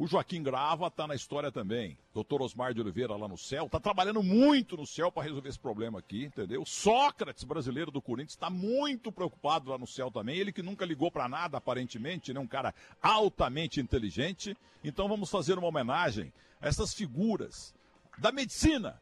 O Joaquim Grava está na história também. Doutor Osmar de Oliveira lá no céu, está trabalhando muito no céu para resolver esse problema aqui, entendeu? Sócrates, brasileiro do Corinthians, está muito preocupado lá no céu também. Ele que nunca ligou para nada, aparentemente, né? Um cara altamente inteligente. Então vamos fazer uma homenagem a essas figuras da medicina,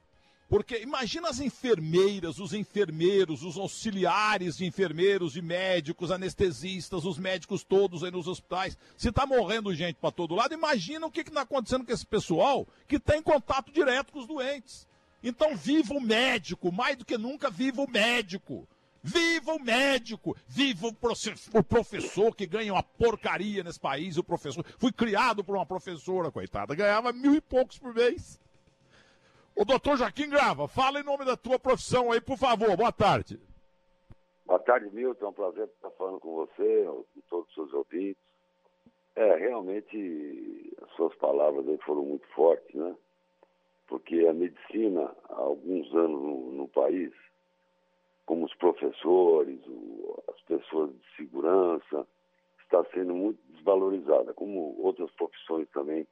porque imagina as enfermeiras, os enfermeiros, os auxiliares de enfermeiros e médicos, anestesistas, os médicos todos aí nos hospitais. Se está morrendo gente para todo lado, imagina o que está acontecendo com esse pessoal que tem contato direto com os doentes. Então, viva o médico, mais do que nunca, viva o médico. Viva o médico! Viva o professor que ganha uma porcaria nesse país. O professor. Fui criado por uma professora, coitada, ganhava mil e poucos por mês. O doutor Joaquim Grava, fala em nome da tua profissão aí, por favor. Boa tarde. Boa tarde, Milton. É um prazer estar falando com você, com todos os seus ouvintes. É, realmente, as suas palavras aí foram muito fortes, né? Porque a medicina, há alguns anos no, no país, como os professores, o, as pessoas de segurança, está sendo muito desvalorizada, como outras profissões também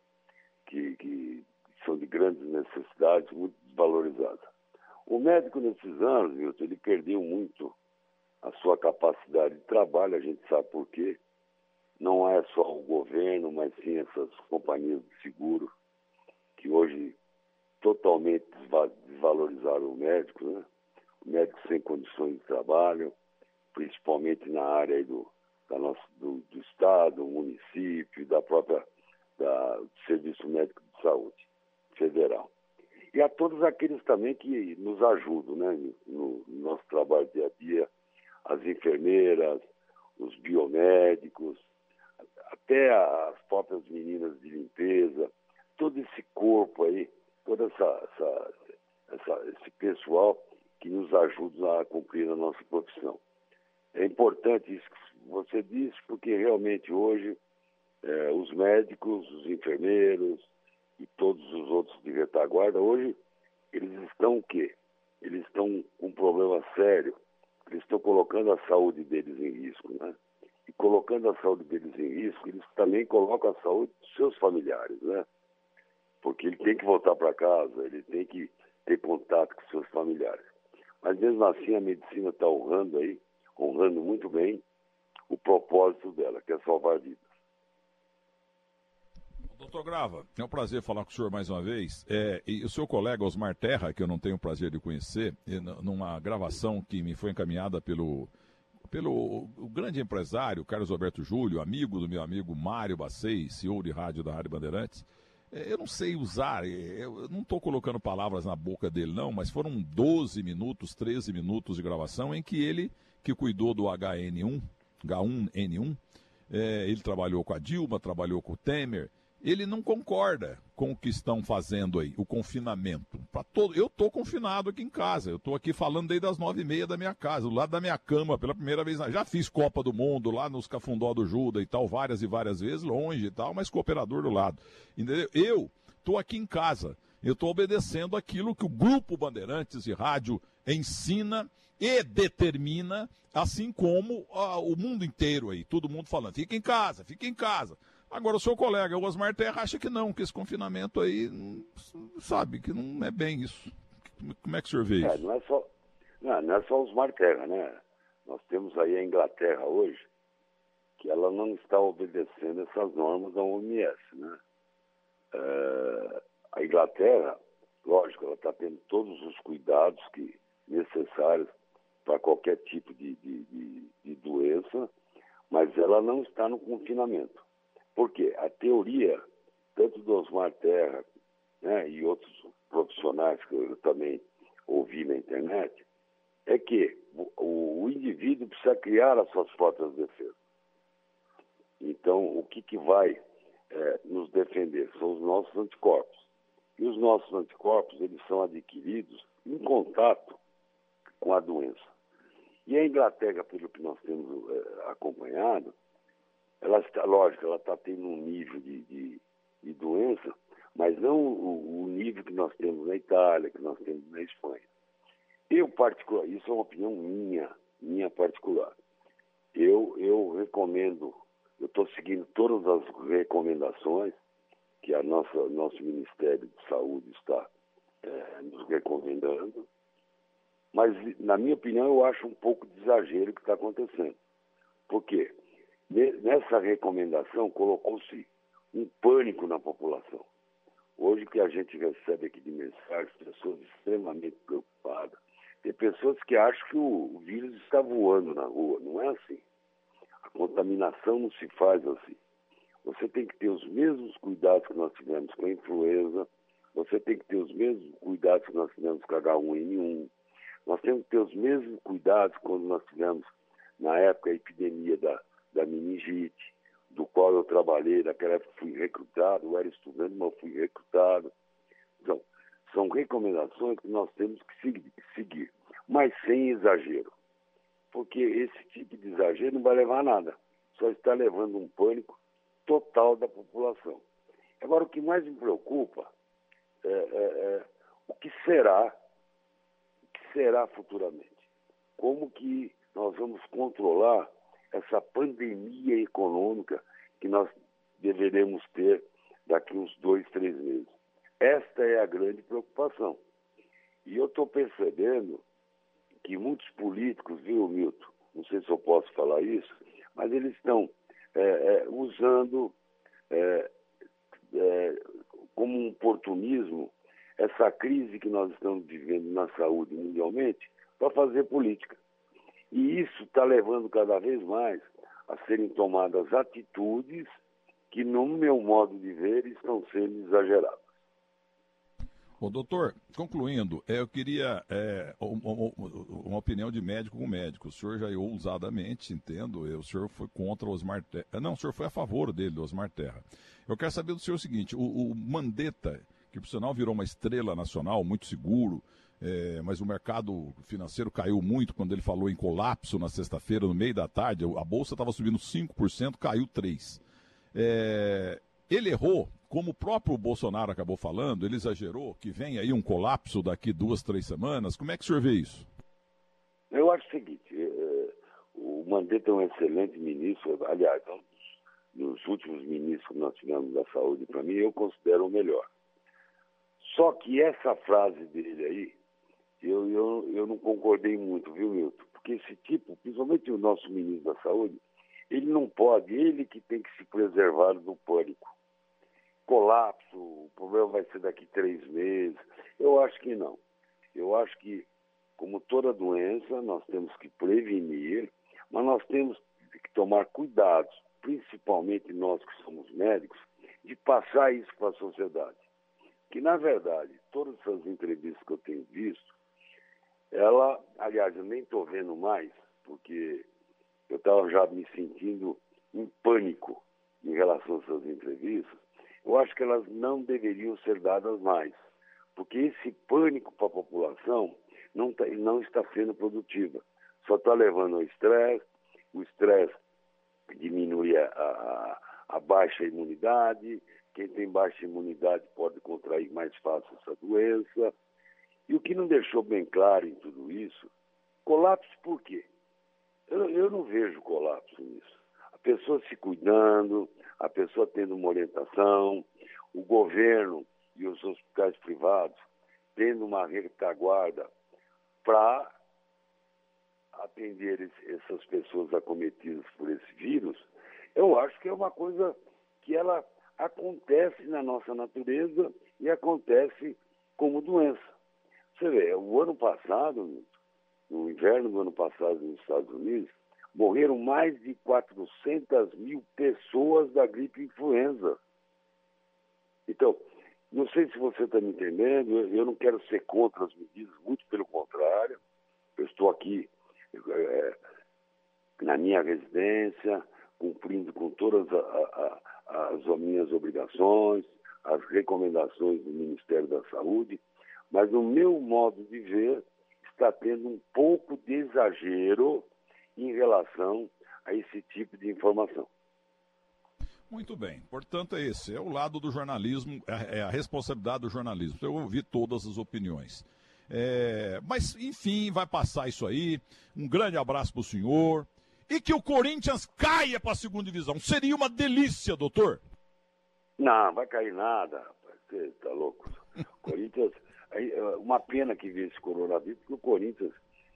que, que são de grandes necessidades, muito desvalorizadas. O médico, nesses anos, Milton, ele perdeu muito a sua capacidade de trabalho, a gente sabe por quê. Não é só o governo, mas sim essas companhias de seguro, que hoje totalmente desvalorizaram o médico, né? O médico sem condições de trabalho, principalmente na área do, da nossa, do, do Estado, município, da própria da, do Serviço Médico. E a todos aqueles também que nos ajudam né, no, no nosso trabalho dia a dia, as enfermeiras, os biomédicos, até as próprias meninas de limpeza, todo esse corpo aí, todo essa, essa, essa, esse pessoal que nos ajuda a cumprir a nossa profissão. É importante isso que você disse, porque realmente hoje é, os médicos, os enfermeiros, e todos os outros de retaguarda, hoje eles estão o quê? Eles estão com um problema sério. Eles estão colocando a saúde deles em risco, né? E colocando a saúde deles em risco, eles também colocam a saúde dos seus familiares, né? Porque ele tem que voltar para casa, ele tem que ter contato com seus familiares. Mas mesmo assim a medicina está honrando aí, honrando muito bem o propósito dela, que é salvar vidas. Doutor Grava, é um prazer falar com o senhor mais uma vez. É, e o seu colega Osmar Terra, que eu não tenho o prazer de conhecer, numa gravação que me foi encaminhada pelo, pelo o grande empresário Carlos Alberto Júlio, amigo do meu amigo Mário Bacei, CEO de rádio da Rádio Bandeirantes. É, eu não sei usar, é, eu não estou colocando palavras na boca dele, não, mas foram 12 minutos, 13 minutos de gravação em que ele, que cuidou do HN1, H1N1, é, ele trabalhou com a Dilma, trabalhou com o Temer ele não concorda com o que estão fazendo aí, o confinamento. Todo, eu estou confinado aqui em casa, eu estou aqui falando desde as nove e meia da minha casa, do lado da minha cama, pela primeira vez. Já fiz Copa do Mundo lá nos Cafundó do Juda e tal, várias e várias vezes, longe e tal, mas cooperador do lado. Entendeu? Eu estou aqui em casa, eu estou obedecendo aquilo que o Grupo Bandeirantes de Rádio ensina e determina, assim como uh, o mundo inteiro aí, todo mundo falando, fica em casa, fica em casa. Agora, o seu colega, o Osmar Terra, acha que não, que esse confinamento aí, sabe, que não é bem isso. Como é que o senhor vê é, isso? Não é só, não, não é só o Osmar Terra, né? Nós temos aí a Inglaterra hoje, que ela não está obedecendo essas normas da OMS, né? É, a Inglaterra, lógico, ela está tendo todos os cuidados que necessários para qualquer tipo de, de, de, de doença, mas ela não está no confinamento. Porque a teoria, tanto do Osmar Terra né, e outros profissionais que eu também ouvi na internet, é que o, o indivíduo precisa criar as suas próprias defesas. Então, o que, que vai é, nos defender são os nossos anticorpos. E os nossos anticorpos, eles são adquiridos em contato com a doença. E a Inglaterra, pelo que nós temos é, acompanhado, ela está, lógico, ela está tendo um nível de, de, de doença, mas não o, o, nível que nós temos na Itália, que nós temos na Espanha. Eu, particular, isso é uma opinião minha, minha particular. Eu, eu recomendo, eu estou seguindo todas as recomendações que a nossa nosso Ministério de Saúde está é, nos recomendando. Mas, na minha opinião, eu acho um pouco de exagero o que está acontecendo. Por quê? Nessa recomendação colocou-se um pânico na população. Hoje o que a gente recebe aqui de mensagens, pessoas extremamente preocupadas. Tem pessoas que acham que o, vírus está voando na rua. Não é assim. A contaminação não se faz assim. Você tem que ter os mesmos cuidados que nós tivemos com a influenza, você tem que ter os mesmos cuidados que nós tivemos com a H1N1, nós temos que ter os mesmos cuidados quando nós tivemos, na época, a epidemia da, da meningite, do qual eu trabalhei, naquela época fui recrutado, eu era estudante, mas fui recrutado. Então, são recomendações que nós temos que seguir, mas sem exagero. Porque esse tipo de exagero não vai levar a nada. Só está levando um pânico total da população. Agora, o que mais me preocupa é, é, é o que será, o que será futuramente. Como que nós vamos controlar essa pandemia econômica que nós deveremos ter daqui uns dois, três meses. Esta é a grande preocupação. E eu estou percebendo que muitos políticos, viu, Milton? Não sei se eu posso falar isso, mas eles estão é, é, usando é, é como um oportunismo essa crise que nós estamos vivendo na saúde mundialmente para fazer política. E isso está levando cada vez mais a serem tomadas atitudes que, no meu modo de ver, estão sendo exageradas. Ô, doutor, concluindo, é, eu queria é, uma, opinião de médico com médico. O senhor já ousadamente, entendo, o senhor foi contra o Osmar Terra. Não, o senhor foi a favor dele, do Osmar Terra. Eu quero saber do senhor o seguinte: o, o Mandetta, que por sinal virou uma estrela nacional, muito seguro, é, mas o mercado financeiro caiu muito quando ele falou em colapso na sexta-feira, no meio da tarde. A bolsa estava subindo 5%, caiu 3%. É, ele errou, como o próprio Bolsonaro acabou falando, ele exagerou que vem aí um colapso daqui duas, três semanas. Como é que o senhor vê isso? Eu acho o seguinte: é, o Mandetta é um excelente ministro, aliás, é um dos últimos ministros que nós tivemos da saúde, para mim, eu considero o melhor. Só que essa frase dele aí, eu, eu, eu não concordei muito, viu, Milton? Porque esse tipo, principalmente o nosso ministro da Saúde, ele não pode, ele que tem que se preservar do pânico. Colapso, o problema vai ser daqui três meses. Eu acho que não. Eu acho que, como toda doença, nós temos que prevenir, mas nós temos que tomar cuidado, principalmente nós que somos médicos, de passar isso para a sociedade. Que, na verdade, todas essas entrevistas que eu tenho visto, ela, aliás, eu nem estou vendo mais, porque eu estava já me sentindo em pânico em relação a essas entrevistas. Eu acho que elas não deveriam ser dadas mais, porque esse pânico para a população não, tá, não está sendo produtiva. Só está levando ao estresse, o estresse diminui a, a, a baixa imunidade, quem tem baixa imunidade pode contrair mais fácil essa doença. E o que não deixou bem claro em tudo isso, colapso por quê? Eu, eu não vejo colapso nisso. A pessoa se cuidando, a pessoa tendo uma orientação, o governo e os hospitais privados tendo uma retaguarda para atender essas pessoas acometidas por esse vírus, eu acho que é uma coisa que ela acontece na nossa natureza e acontece como doença. Você vê, o ano passado, no inverno do ano passado nos Estados Unidos, morreram mais de 400 mil pessoas da gripe influenza. Então, não sei se você está me entendendo, eu não quero ser contra as medidas, muito pelo contrário. Eu estou aqui é, na minha residência, cumprindo com todas a, a, as minhas obrigações, as recomendações do Ministério da Saúde, mas no meu modo de ver, está tendo um pouco de exagero em relação a esse tipo de informação. Muito bem. Portanto, é esse. É o lado do jornalismo, é, é a responsabilidade do jornalismo. Eu ouvi todas as opiniões. É, mas, enfim, vai passar isso aí. Um grande abraço para o senhor. E que o Corinthians caia para a segunda divisão. Seria uma delícia, doutor. Não, vai cair nada, rapaz. Você tá louco. Corinthians, uma pena que veio esse coronavírus, porque o Corinthians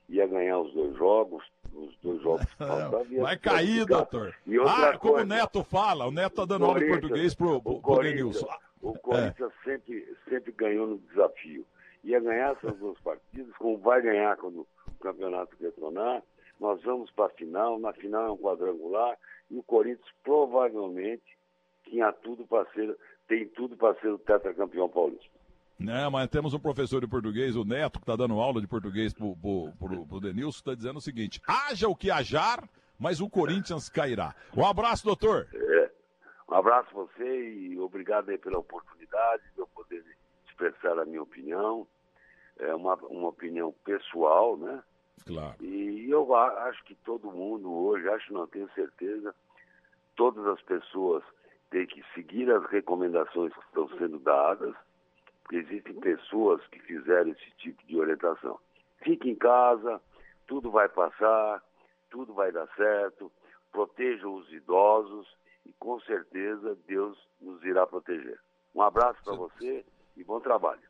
ia ganhar os dois jogos, os dois jogos faltavam. Vai cair, doutor. E outra ah, como o Neto fala, o Neto tá dando aula de português pro, pro, pro Denilson. O Corinthians é. sempre, sempre ganhou no desafio. Ia ganhar essas duas partidas, como vai ganhar quando o campeonato retornar. Nós vamos para a final, na final é um quadrangular, e o Corinthians provavelmente tinha tudo para ser, tem tudo para ser o tetracampeão paulista. Não, mas temos um professor de português, o Neto, que está dando aula de português pro, pro Denilson, está dizendo o seguinte: haja o que hajar, mas o Corinthians cairá. Um abraço, doutor. É, um abraço a você e obrigado aí pela oportunidade de eu poder expressar a minha opinião. É uma, uma opinião pessoal, né? Claro. E eu acho que todo mundo hoje, acho não tenho certeza, todas as pessoas têm que seguir as recomendações que estão sendo dadas, porque existem pessoas que fizeram esse tipo de orientação. Fique em casa, tudo vai passar, tudo vai dar certo, protejam os idosos e com certeza Deus nos irá proteger. Um abraço para você e bom trabalho.